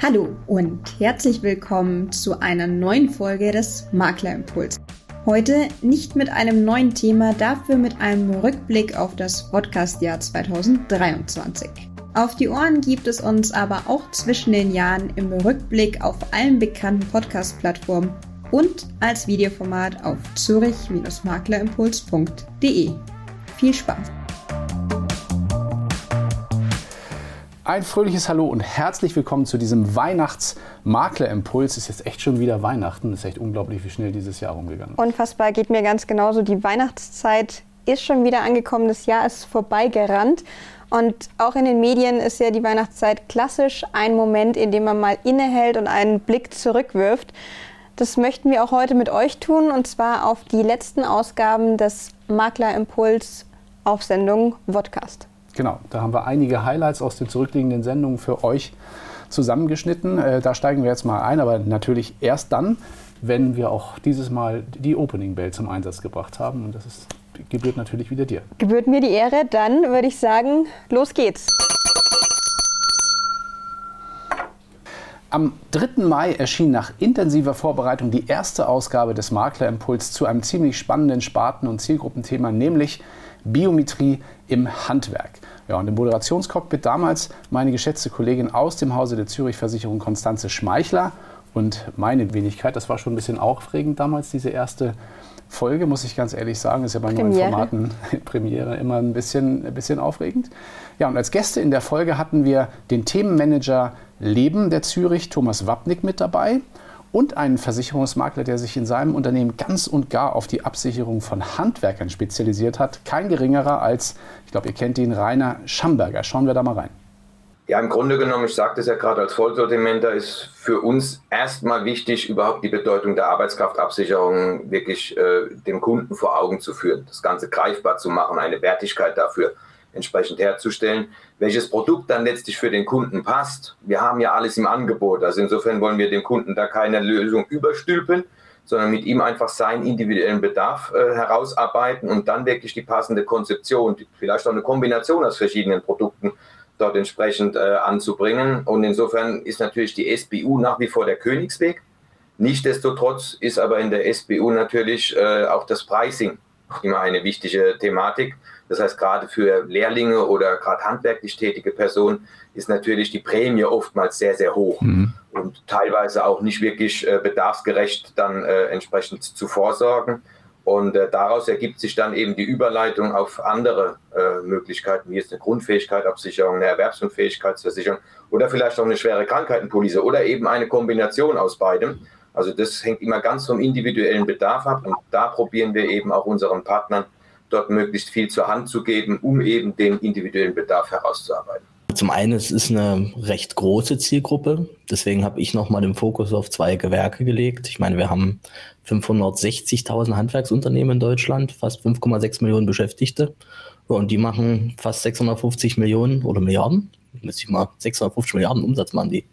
Hallo und herzlich willkommen zu einer neuen Folge des Maklerimpuls. Heute nicht mit einem neuen Thema, dafür mit einem Rückblick auf das Podcastjahr 2023. Auf die Ohren gibt es uns aber auch zwischen den Jahren im Rückblick auf allen bekannten Podcast-Plattformen und als Videoformat auf zürich-maklerimpuls.de. Viel Spaß! Ein fröhliches Hallo und herzlich willkommen zu diesem Weihnachtsmaklerimpuls. Ist jetzt echt schon wieder Weihnachten. Es ist echt unglaublich, wie schnell dieses Jahr umgegangen ist. Unfassbar, geht mir ganz genauso. Die Weihnachtszeit ist schon wieder angekommen. Das Jahr ist vorbeigerannt. Und auch in den Medien ist ja die Weihnachtszeit klassisch ein Moment, in dem man mal innehält und einen Blick zurückwirft. Das möchten wir auch heute mit euch tun und zwar auf die letzten Ausgaben des Maklerimpuls auf Sendung Vodcast. Genau, da haben wir einige Highlights aus den zurückliegenden Sendungen für euch zusammengeschnitten. Äh, da steigen wir jetzt mal ein, aber natürlich erst dann, wenn wir auch dieses Mal die Opening Bell zum Einsatz gebracht haben. Und das ist, gebührt natürlich wieder dir. Gebührt mir die Ehre, dann würde ich sagen, los geht's. Am 3. Mai erschien nach intensiver Vorbereitung die erste Ausgabe des Maklerimpuls zu einem ziemlich spannenden Sparten- und Zielgruppenthema, nämlich Biometrie im Handwerk. Ja, und im Moderationscockpit damals meine geschätzte Kollegin aus dem Hause der Zürich Versicherung Konstanze Schmeichler und meine Wenigkeit. Das war schon ein bisschen aufregend damals, diese erste Folge, muss ich ganz ehrlich sagen. Ist ja bei Premiere. neuen Formaten Premiere immer ein bisschen, ein bisschen aufregend. Ja, und als Gäste in der Folge hatten wir den Themenmanager Leben der Zürich, Thomas Wapnick, mit dabei und einen Versicherungsmakler, der sich in seinem Unternehmen ganz und gar auf die Absicherung von Handwerkern spezialisiert hat. Kein geringerer als, ich glaube, ihr kennt ihn, Rainer Schamberger. Schauen wir da mal rein. Ja, im Grunde genommen, ich sagte es ja gerade als Vollsortimenter, ist für uns erstmal wichtig, überhaupt die Bedeutung der Arbeitskraftabsicherung wirklich äh, dem Kunden vor Augen zu führen, das Ganze greifbar zu machen, eine Wertigkeit dafür entsprechend herzustellen. Welches Produkt dann letztlich für den Kunden passt, wir haben ja alles im Angebot. Also insofern wollen wir dem Kunden da keine Lösung überstülpen, sondern mit ihm einfach seinen individuellen Bedarf äh, herausarbeiten und dann wirklich die passende Konzeption, vielleicht auch eine Kombination aus verschiedenen Produkten dort entsprechend äh, anzubringen. Und insofern ist natürlich die SBU nach wie vor der Königsweg. Nichtsdestotrotz ist aber in der SBU natürlich äh, auch das Pricing immer eine wichtige Thematik. Das heißt, gerade für Lehrlinge oder gerade handwerklich tätige Personen ist natürlich die Prämie oftmals sehr, sehr hoch mhm. und teilweise auch nicht wirklich äh, bedarfsgerecht dann äh, entsprechend zu vorsorgen. Und äh, daraus ergibt sich dann eben die Überleitung auf andere äh, Möglichkeiten, wie jetzt eine Grundfähigkeitsabsicherung, eine Erwerbsunfähigkeitsversicherung oder vielleicht auch eine schwere Krankheitenpolice oder eben eine Kombination aus beidem. Also das hängt immer ganz vom individuellen Bedarf ab und da probieren wir eben auch unseren Partnern dort möglichst viel zur Hand zu geben, um eben den individuellen Bedarf herauszuarbeiten. Zum einen, es ist eine recht große Zielgruppe. Deswegen habe ich nochmal den Fokus auf zwei Gewerke gelegt. Ich meine, wir haben 560.000 Handwerksunternehmen in Deutschland, fast 5,6 Millionen Beschäftigte. Und die machen fast 650 Millionen oder Milliarden. Müsste ich mal 650 Milliarden Umsatz machen die.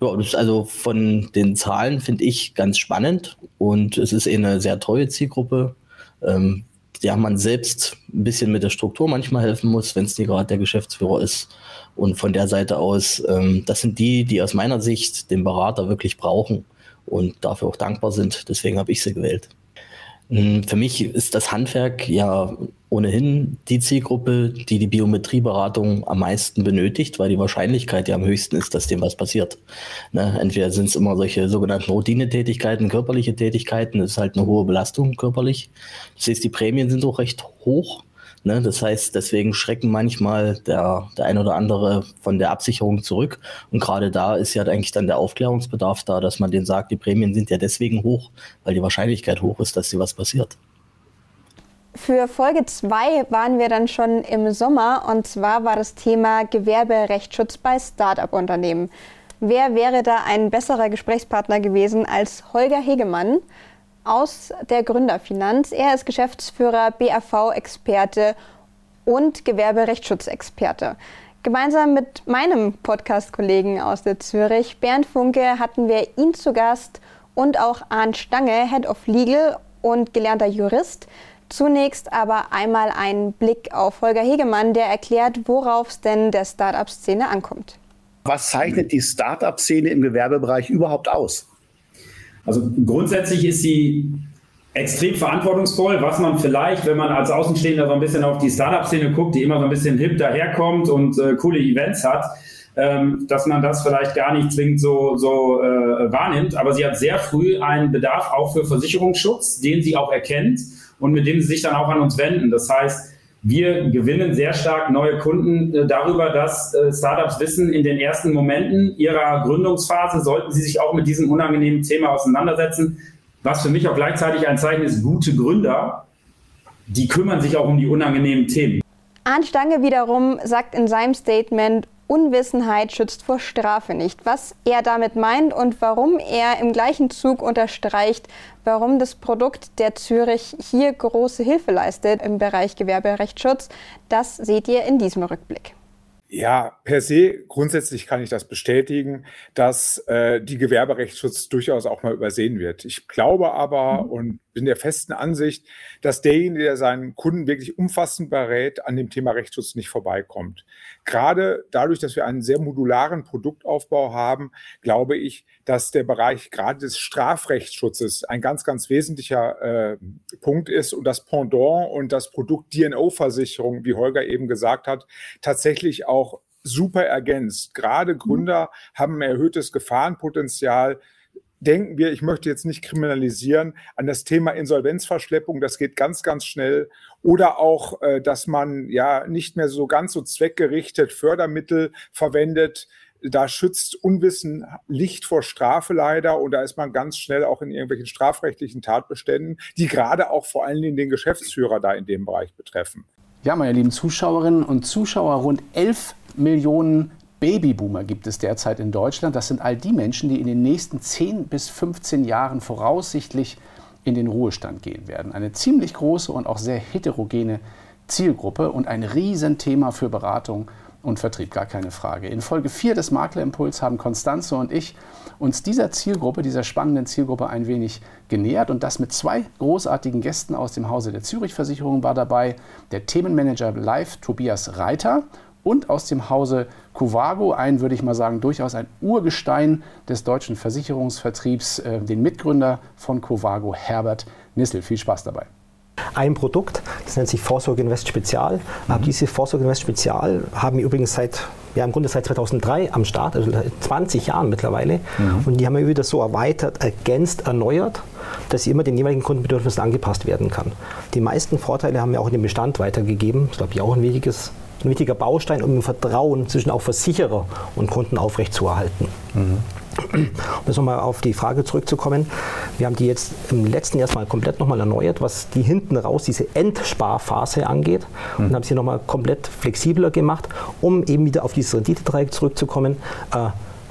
Ja, das ist also von den Zahlen finde ich ganz spannend und es ist eh eine sehr treue Zielgruppe. Ähm, ja, man selbst ein bisschen mit der Struktur manchmal helfen muss, wenn es nicht gerade der Geschäftsführer ist. Und von der Seite aus, ähm, das sind die, die aus meiner Sicht den Berater wirklich brauchen und dafür auch dankbar sind. Deswegen habe ich sie gewählt. Hm, für mich ist das Handwerk ja ohnehin die Zielgruppe, die die Biometrieberatung am meisten benötigt, weil die Wahrscheinlichkeit ja am höchsten ist, dass dem was passiert. Ne? Entweder sind es immer solche sogenannten Routinetätigkeiten, körperliche Tätigkeiten, das ist halt eine hohe Belastung körperlich. Das heißt, die Prämien sind auch recht hoch. Ne? Das heißt, deswegen schrecken manchmal der, der ein oder andere von der Absicherung zurück. Und gerade da ist ja eigentlich dann der Aufklärungsbedarf da, dass man denen sagt, die Prämien sind ja deswegen hoch, weil die Wahrscheinlichkeit hoch ist, dass dir was passiert. Für Folge 2 waren wir dann schon im Sommer und zwar war das Thema Gewerberechtsschutz bei Start-up-Unternehmen. Wer wäre da ein besserer Gesprächspartner gewesen als Holger Hegemann? Aus der Gründerfinanz. Er ist Geschäftsführer, BAV-Experte und Gewerberechtsschutzexperte. Gemeinsam mit meinem Podcast-Kollegen aus der Zürich, Bernd Funke, hatten wir ihn zu Gast und auch Arndt Stange, Head of Legal und gelernter Jurist. Zunächst aber einmal ein Blick auf Holger Hegemann, der erklärt, worauf es denn der Startup-Szene ankommt. Was zeichnet die Start-up-Szene im Gewerbebereich überhaupt aus? Also grundsätzlich ist sie extrem verantwortungsvoll, was man vielleicht, wenn man als Außenstehender so ein bisschen auf die Startup-Szene guckt, die immer so ein bisschen hip daherkommt und äh, coole Events hat, ähm, dass man das vielleicht gar nicht zwingend so, so äh, wahrnimmt. Aber sie hat sehr früh einen Bedarf auch für Versicherungsschutz, den sie auch erkennt und mit dem sie sich dann auch an uns wenden. Das heißt, wir gewinnen sehr stark neue Kunden äh, darüber, dass äh, Startups wissen, in den ersten Momenten ihrer Gründungsphase sollten sie sich auch mit diesem unangenehmen Thema auseinandersetzen. Was für mich auch gleichzeitig ein Zeichen ist, gute Gründer, die kümmern sich auch um die unangenehmen Themen. Arndt Stange wiederum sagt in seinem Statement, Unwissenheit schützt vor Strafe nicht. Was er damit meint und warum er im gleichen Zug unterstreicht, warum das Produkt der Zürich hier große Hilfe leistet im Bereich Gewerberechtsschutz, das seht ihr in diesem Rückblick. Ja, per se grundsätzlich kann ich das bestätigen, dass äh, die Gewerberechtsschutz durchaus auch mal übersehen wird. Ich glaube aber mhm. und bin der festen Ansicht, dass derjenige, der seinen Kunden wirklich umfassend berät, an dem Thema Rechtsschutz nicht vorbeikommt. Gerade dadurch, dass wir einen sehr modularen Produktaufbau haben, glaube ich, dass der Bereich gerade des Strafrechtsschutzes ein ganz, ganz wesentlicher äh, Punkt ist und das Pendant und das Produkt DNO-Versicherung, wie Holger eben gesagt hat, tatsächlich auch super ergänzt. Gerade mhm. Gründer haben ein erhöhtes Gefahrenpotenzial, denken wir, ich möchte jetzt nicht kriminalisieren, an das Thema Insolvenzverschleppung. Das geht ganz, ganz schnell. Oder auch, äh, dass man ja nicht mehr so ganz so zweckgerichtet Fördermittel verwendet. Da schützt Unwissen Licht vor Strafe leider und da ist man ganz schnell auch in irgendwelchen strafrechtlichen Tatbeständen, die gerade auch vor allen Dingen den Geschäftsführer da in dem Bereich betreffen. Ja, meine lieben Zuschauerinnen und Zuschauer, rund 11 Millionen Babyboomer gibt es derzeit in Deutschland. Das sind all die Menschen, die in den nächsten 10 bis 15 Jahren voraussichtlich in den Ruhestand gehen werden. Eine ziemlich große und auch sehr heterogene Zielgruppe und ein Riesenthema für Beratung und Vertrieb, gar keine Frage. In Folge 4 des Maklerimpuls haben Konstanze und ich uns dieser Zielgruppe, dieser spannenden Zielgruppe ein wenig genähert und das mit zwei großartigen Gästen aus dem Hause der Zürich Versicherung war dabei der Themenmanager Live Tobias Reiter und aus dem Hause Covago, ein, würde ich mal sagen, durchaus ein Urgestein des deutschen Versicherungsvertriebs, äh, den Mitgründer von Covago, Herbert Nissel. Viel Spaß dabei. Ein Produkt, das nennt sich Vorsorge Invest Spezial. Mhm. Diese Vorsorge Invest Spezial haben wir übrigens seit, ja im Grunde seit 2003 am Start, also 20 Jahren mittlerweile. Mhm. Und die haben wir wieder so erweitert, ergänzt, erneuert, dass sie immer den jeweiligen Kundenbedürfnissen angepasst werden kann. Die meisten Vorteile haben wir auch in den Bestand weitergegeben. Das ist, glaube ich, auch ein wichtiges ein wichtiger Baustein, um Vertrauen zwischen auch Versicherer und Kunden aufrechtzuerhalten. Mhm. Um jetzt nochmal auf die Frage zurückzukommen, wir haben die jetzt im letzten Jahr mal komplett nochmal erneuert, was die hinten raus, diese Endsparphase angeht mhm. und haben sie nochmal komplett flexibler gemacht, um eben wieder auf dieses Renditedreieck zurückzukommen. Äh,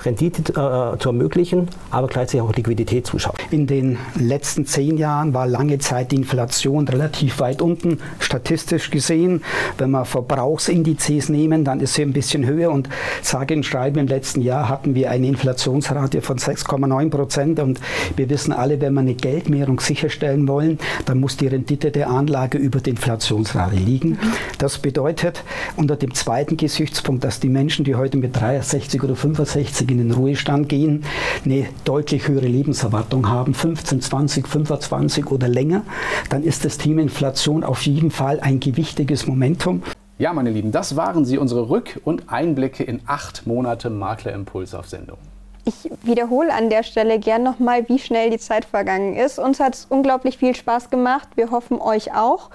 Rendite äh, zu ermöglichen, aber gleichzeitig auch Liquidität zuschauen. In den letzten zehn Jahren war lange Zeit die Inflation relativ weit unten, statistisch gesehen. Wenn wir Verbrauchsindizes nehmen, dann ist sie ein bisschen höher und sage und schreibe, im letzten Jahr hatten wir eine Inflationsrate von 6,9 Prozent und wir wissen alle, wenn wir eine Geldmehrung sicherstellen wollen, dann muss die Rendite der Anlage über der Inflationsrate liegen. Das bedeutet unter dem zweiten Gesichtspunkt, dass die Menschen, die heute mit 63 oder 65 in den Ruhestand gehen, eine deutlich höhere Lebenserwartung haben, 15, 20, 25 oder länger, dann ist das Thema Inflation auf jeden Fall ein gewichtiges Momentum. Ja, meine Lieben, das waren sie, unsere Rück- und Einblicke in acht Monate Maklerimpuls auf Sendung. Ich wiederhole an der Stelle gern nochmal, wie schnell die Zeit vergangen ist. Uns hat es unglaublich viel Spaß gemacht. Wir hoffen euch auch.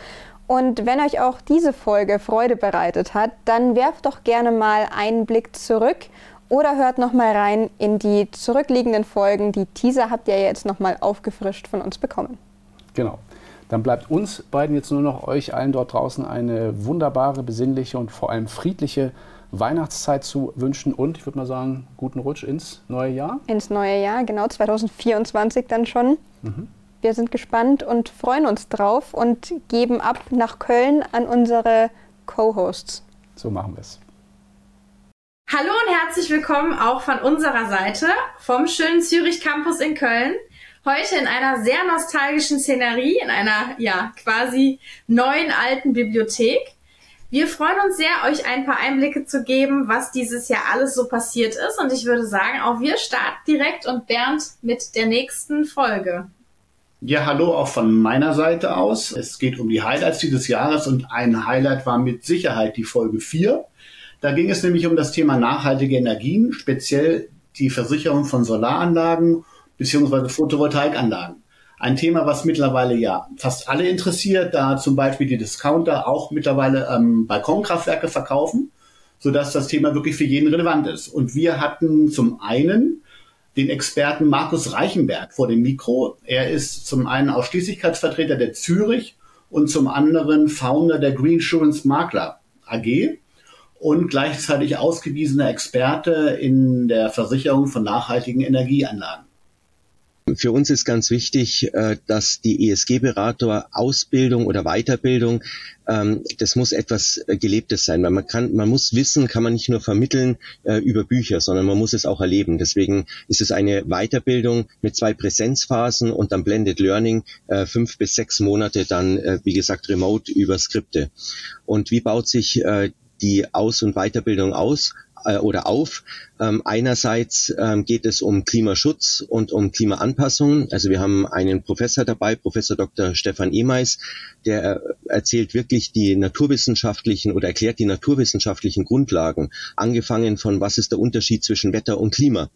Und wenn euch auch diese Folge Freude bereitet hat, dann werft doch gerne mal einen Blick zurück oder hört noch mal rein in die zurückliegenden Folgen. Die Teaser habt ihr jetzt noch mal aufgefrischt von uns bekommen. Genau. Dann bleibt uns beiden jetzt nur noch euch allen dort draußen eine wunderbare, besinnliche und vor allem friedliche Weihnachtszeit zu wünschen und ich würde mal sagen, guten Rutsch ins neue Jahr. Ins neue Jahr, genau 2024 dann schon. Mhm. Wir sind gespannt und freuen uns drauf und geben ab nach Köln an unsere Co-Hosts. So machen wir es. Hallo und herzlich willkommen auch von unserer Seite vom schönen Zürich Campus in Köln. Heute in einer sehr nostalgischen Szenerie, in einer ja quasi neuen alten Bibliothek. Wir freuen uns sehr, euch ein paar Einblicke zu geben, was dieses Jahr alles so passiert ist. Und ich würde sagen, auch wir starten direkt und Bernd mit der nächsten Folge. Ja, hallo auch von meiner Seite aus. Es geht um die Highlights dieses Jahres und ein Highlight war mit Sicherheit die Folge 4. Da ging es nämlich um das Thema nachhaltige Energien, speziell die Versicherung von Solaranlagen bzw. Photovoltaikanlagen. Ein Thema, was mittlerweile ja fast alle interessiert, da zum Beispiel die Discounter auch mittlerweile ähm, Balkonkraftwerke verkaufen, sodass das Thema wirklich für jeden relevant ist. Und wir hatten zum einen den Experten Markus Reichenberg vor dem Mikro. Er ist zum einen Ausschließlichkeitsvertreter der Zürich und zum anderen Founder der Greensurance Makler AG und gleichzeitig ausgewiesener Experte in der Versicherung von nachhaltigen Energieanlagen. Für uns ist ganz wichtig, äh, dass die ESG-Berater Ausbildung oder Weiterbildung, ähm, das muss etwas äh, Gelebtes sein, weil man kann, man muss Wissen, kann man nicht nur vermitteln äh, über Bücher, sondern man muss es auch erleben. Deswegen ist es eine Weiterbildung mit zwei Präsenzphasen und dann Blended Learning, fünf bis sechs Monate dann, wie gesagt, remote über Skripte. Und wie baut sich die Aus- und Weiterbildung aus oder auf? Ähm, einerseits ähm, geht es um Klimaschutz und um Klimaanpassung. Also wir haben einen Professor dabei, Professor Dr. Stefan Emeis, der äh, erzählt wirklich die naturwissenschaftlichen oder erklärt die naturwissenschaftlichen Grundlagen, angefangen von was ist der Unterschied zwischen Wetter und Klima.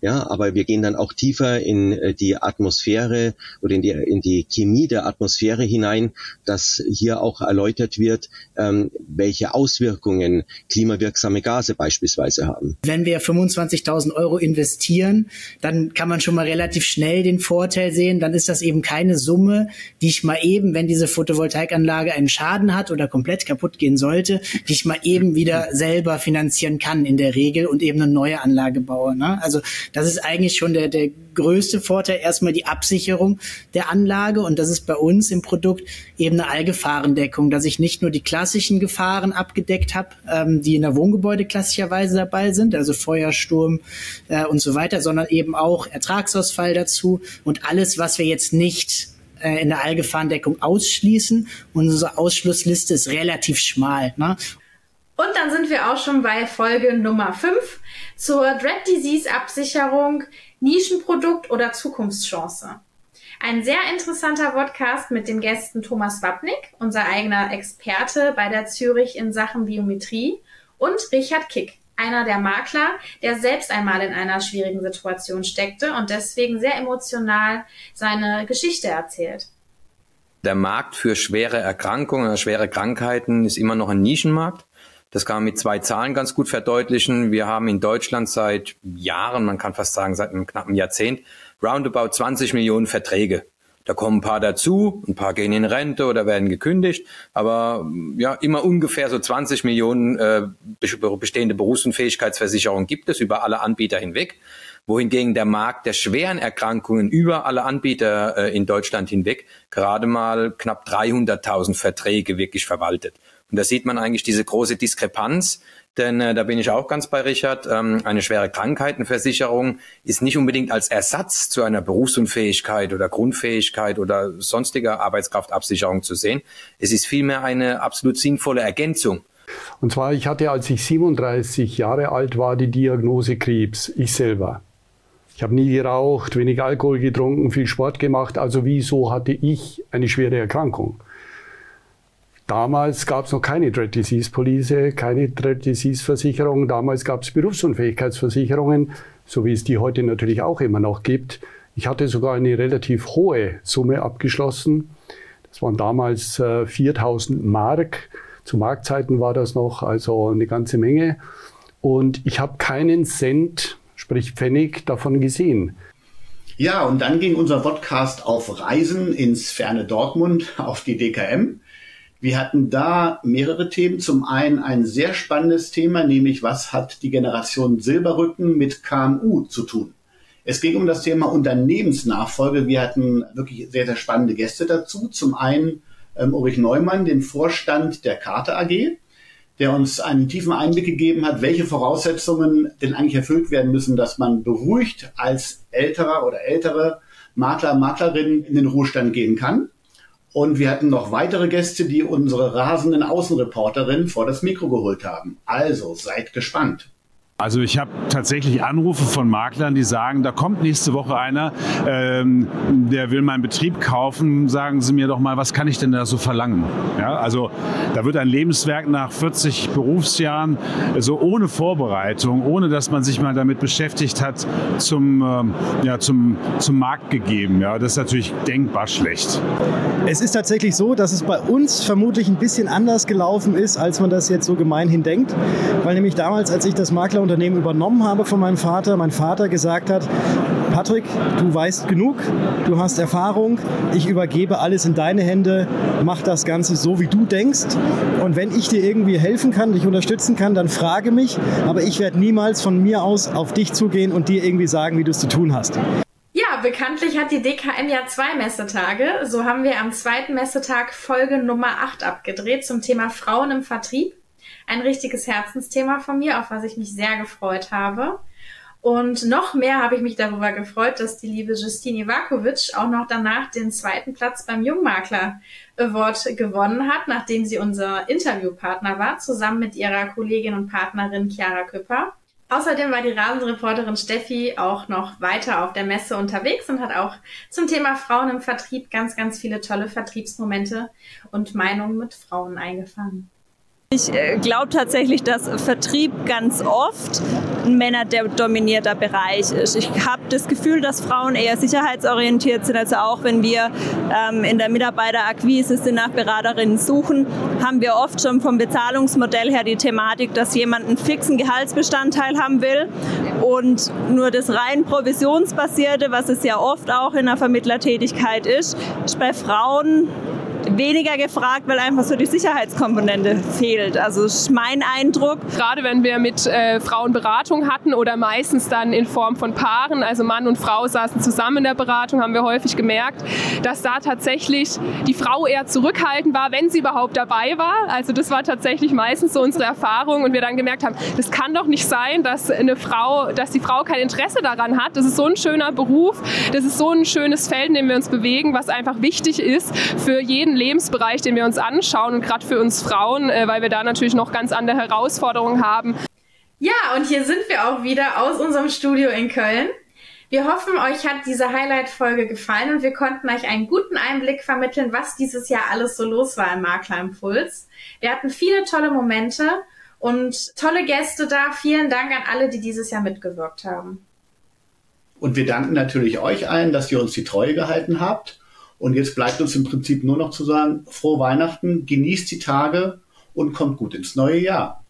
Ja, aber wir gehen dann auch tiefer in äh, die Atmosphäre oder in die, in die Chemie der Atmosphäre hinein, dass hier auch erläutert wird, ähm, welche Auswirkungen klimawirksame Gase beispielsweise haben. Wenn wir 25.000 Euro investieren, dann kann man schon mal relativ schnell den Vorteil sehen. Dann ist das eben keine Summe, die ich mal eben, wenn diese Photovoltaikanlage einen Schaden hat oder komplett kaputt gehen sollte, die ich mal eben wieder selber finanzieren kann in der Regel und eben eine neue Anlage baue. Ne? Also das ist eigentlich schon der, der größte Vorteil. Erstmal die Absicherung der Anlage und das ist bei uns im Produkt eben eine Allgefahrendeckung, dass ich nicht nur die klassischen Gefahren abgedeckt habe, ähm, die in der Wohngebäude klassischerweise dabei sind, also Feuer Feuersturm äh, und so weiter, sondern eben auch Ertragsausfall dazu und alles, was wir jetzt nicht äh, in der Allgefahrendeckung ausschließen. Unsere Ausschlussliste ist relativ schmal. Ne? Und dann sind wir auch schon bei Folge Nummer 5 zur Dread Disease Absicherung, Nischenprodukt oder Zukunftschance. Ein sehr interessanter Podcast mit den Gästen Thomas Wapnick, unser eigener Experte bei der Zürich in Sachen Biometrie, und Richard Kick, einer der Makler, der selbst einmal in einer schwierigen Situation steckte und deswegen sehr emotional seine Geschichte erzählt. Der Markt für schwere Erkrankungen, schwere Krankheiten ist immer noch ein Nischenmarkt. Das kann man mit zwei Zahlen ganz gut verdeutlichen. Wir haben in Deutschland seit Jahren, man kann fast sagen seit einem knappen Jahrzehnt, roundabout 20 Millionen Verträge da kommen ein paar dazu, ein paar gehen in Rente oder werden gekündigt, aber ja, immer ungefähr so 20 Millionen äh, bestehende Berufsunfähigkeitsversicherungen gibt es über alle Anbieter hinweg, wohingegen der Markt der schweren Erkrankungen über alle Anbieter äh, in Deutschland hinweg gerade mal knapp 300.000 Verträge wirklich verwaltet. Und da sieht man eigentlich diese große Diskrepanz denn äh, da bin ich auch ganz bei Richard. Ähm, eine schwere Krankheitenversicherung ist nicht unbedingt als Ersatz zu einer Berufsunfähigkeit oder Grundfähigkeit oder sonstiger Arbeitskraftabsicherung zu sehen. Es ist vielmehr eine absolut sinnvolle Ergänzung. Und zwar, ich hatte, als ich 37 Jahre alt war, die Diagnose Krebs. Ich selber. Ich habe nie geraucht, wenig Alkohol getrunken, viel Sport gemacht. Also wieso hatte ich eine schwere Erkrankung? Damals gab es noch keine Dread Disease Police, keine Dread Disease Versicherung. Damals gab es Berufsunfähigkeitsversicherungen, so wie es die heute natürlich auch immer noch gibt. Ich hatte sogar eine relativ hohe Summe abgeschlossen. Das waren damals äh, 4000 Mark. Zu Marktzeiten war das noch, also eine ganze Menge. Und ich habe keinen Cent, sprich Pfennig, davon gesehen. Ja, und dann ging unser Podcast auf Reisen ins ferne Dortmund, auf die DKM. Wir hatten da mehrere Themen. Zum einen ein sehr spannendes Thema, nämlich was hat die Generation Silberrücken mit KMU zu tun? Es ging um das Thema Unternehmensnachfolge. Wir hatten wirklich sehr, sehr spannende Gäste dazu. Zum einen ähm, Ulrich Neumann, den Vorstand der Karte AG, der uns einen tiefen Einblick gegeben hat, welche Voraussetzungen denn eigentlich erfüllt werden müssen, dass man beruhigt als älterer oder ältere Makler, Maklerin in den Ruhestand gehen kann. Und wir hatten noch weitere Gäste, die unsere rasenden Außenreporterin vor das Mikro geholt haben. Also seid gespannt. Also ich habe tatsächlich Anrufe von Maklern, die sagen, da kommt nächste Woche einer, ähm, der will meinen Betrieb kaufen. Sagen Sie mir doch mal, was kann ich denn da so verlangen? Ja, also da wird ein Lebenswerk nach 40 Berufsjahren so ohne Vorbereitung, ohne dass man sich mal damit beschäftigt hat, zum, ähm, ja, zum, zum Markt gegeben. Ja, das ist natürlich denkbar schlecht. Es ist tatsächlich so, dass es bei uns vermutlich ein bisschen anders gelaufen ist, als man das jetzt so gemeinhin denkt. Weil nämlich damals, als ich das Makler Unternehmen übernommen habe von meinem Vater, mein Vater gesagt hat, Patrick, du weißt genug, du hast Erfahrung, ich übergebe alles in deine Hände, mach das Ganze so, wie du denkst. Und wenn ich dir irgendwie helfen kann, dich unterstützen kann, dann frage mich, aber ich werde niemals von mir aus auf dich zugehen und dir irgendwie sagen, wie du es zu tun hast. Ja, bekanntlich hat die DKM ja zwei Messetage. So haben wir am zweiten Messetag Folge Nummer 8 abgedreht zum Thema Frauen im Vertrieb ein richtiges Herzensthema von mir, auf was ich mich sehr gefreut habe. Und noch mehr habe ich mich darüber gefreut, dass die liebe Justine Ivakovic auch noch danach den zweiten Platz beim Jungmakler Award gewonnen hat, nachdem sie unser Interviewpartner war, zusammen mit ihrer Kollegin und Partnerin Chiara Küpper. Außerdem war die Rasenreporterin Steffi auch noch weiter auf der Messe unterwegs und hat auch zum Thema Frauen im Vertrieb ganz, ganz viele tolle Vertriebsmomente und Meinungen mit Frauen eingefangen. Ich äh, glaube tatsächlich, dass Vertrieb ganz oft ein männerdominierter Bereich ist. Ich habe das Gefühl, dass Frauen eher sicherheitsorientiert sind. Also auch wenn wir ähm, in der Mitarbeiterakquise sind, nach Beraterinnen suchen, haben wir oft schon vom Bezahlungsmodell her die Thematik, dass jemand einen fixen Gehaltsbestandteil haben will und nur das rein provisionsbasierte, was es ja oft auch in der Vermittlertätigkeit ist, ist bei Frauen weniger gefragt, weil einfach so die Sicherheitskomponente fehlt. Also ist mein Eindruck. Gerade wenn wir mit äh, Frauen Beratung hatten oder meistens dann in Form von Paaren, also Mann und Frau saßen zusammen in der Beratung, haben wir häufig gemerkt, dass da tatsächlich die Frau eher zurückhaltend war, wenn sie überhaupt dabei war. Also das war tatsächlich meistens so unsere Erfahrung und wir dann gemerkt haben, das kann doch nicht sein, dass eine Frau, dass die Frau kein Interesse daran hat. Das ist so ein schöner Beruf, das ist so ein schönes Feld, in dem wir uns bewegen, was einfach wichtig ist für jeden Lebensbereich, den wir uns anschauen und gerade für uns Frauen, äh, weil wir da natürlich noch ganz andere Herausforderungen haben. Ja, und hier sind wir auch wieder aus unserem Studio in Köln. Wir hoffen, euch hat diese Highlight-Folge gefallen und wir konnten euch einen guten Einblick vermitteln, was dieses Jahr alles so los war im Maklerimpuls. Wir hatten viele tolle Momente und tolle Gäste da. Vielen Dank an alle, die dieses Jahr mitgewirkt haben. Und wir danken natürlich euch allen, dass ihr uns die Treue gehalten habt. Und jetzt bleibt uns im Prinzip nur noch zu sagen, frohe Weihnachten, genießt die Tage und kommt gut ins neue Jahr.